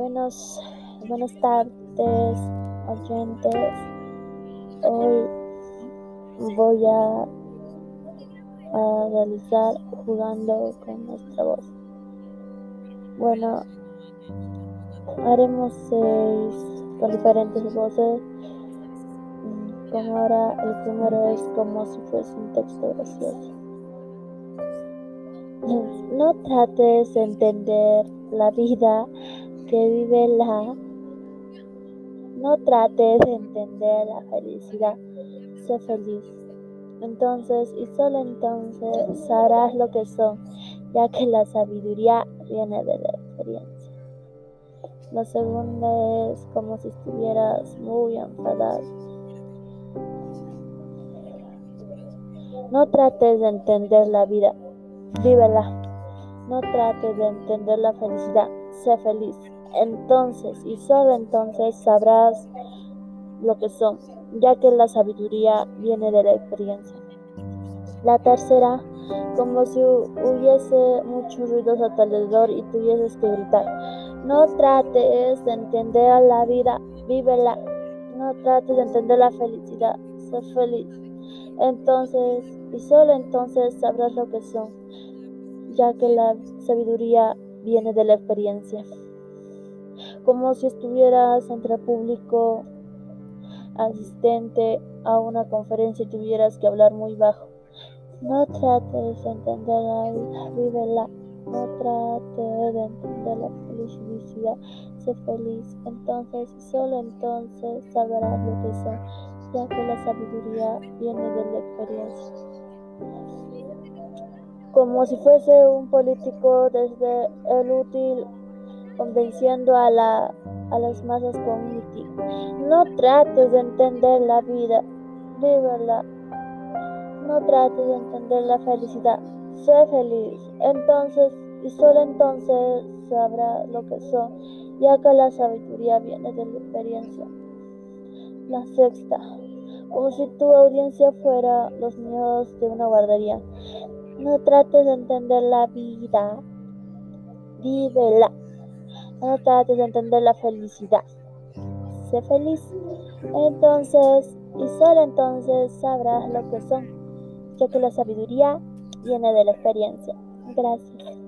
Buenos, buenas tardes, oyentes. Hoy voy a, a realizar jugando con nuestra voz. Bueno, haremos seis con diferentes voces. Como ahora el primero es como si fuese un texto gracioso. No trates de entender la vida que vive la. No trates de entender la felicidad. Sé feliz. Entonces y solo entonces sabrás lo que son, ya que la sabiduría viene de la experiencia. La segunda es como si estuvieras muy enfadado. No trates de entender la vida, vívela. No trates de entender la felicidad, sé feliz. Entonces y solo entonces sabrás lo que son, ya que la sabiduría viene de la experiencia. La tercera, como si hubiese muchos ruidos a tu alrededor y tuvieses que gritar. No trates de entender la vida, vívela. No trates de entender la felicidad, sé feliz. Entonces, y solo entonces sabrás lo que son, ya que la sabiduría viene de la experiencia. Como si estuvieras entre público asistente a una conferencia y tuvieras que hablar muy bajo. No trates de entender la vida. No trates de entender la felicidad, sé feliz. Entonces, solo entonces sabrás lo que son, ya que la sabiduría viene de la experiencia. Como si fuese un político desde el útil convenciendo a, la, a las masas con un mitin. No trates de entender la vida, vívela. No trates de entender la felicidad, sé feliz. Entonces, y solo entonces sabrás lo que son, ya que la sabiduría viene de la experiencia. La sexta, como si tu audiencia fuera los niños de una guardería. No trates de entender la vida, vívela. No trates de entender la felicidad. Sé feliz. Entonces, y solo entonces sabrás lo que son, ya que la sabiduría viene de la experiencia. Gracias.